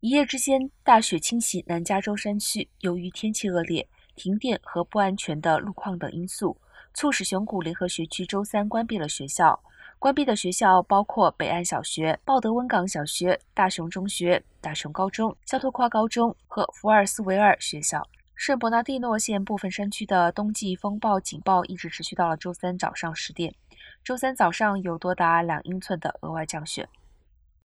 一夜之间，大雪侵袭南加州山区。由于天气恶劣、停电和不安全的路况等因素，促使熊谷联合学区周三关闭了学校。关闭的学校包括北岸小学、鲍德温港小学、大熊中学、大熊高中、肖托夸高中和福尔斯维尔学校。圣伯纳蒂诺县部分山区的冬季风暴警报一直持续到了周三早上十点。周三早上有多达两英寸的额外降雪。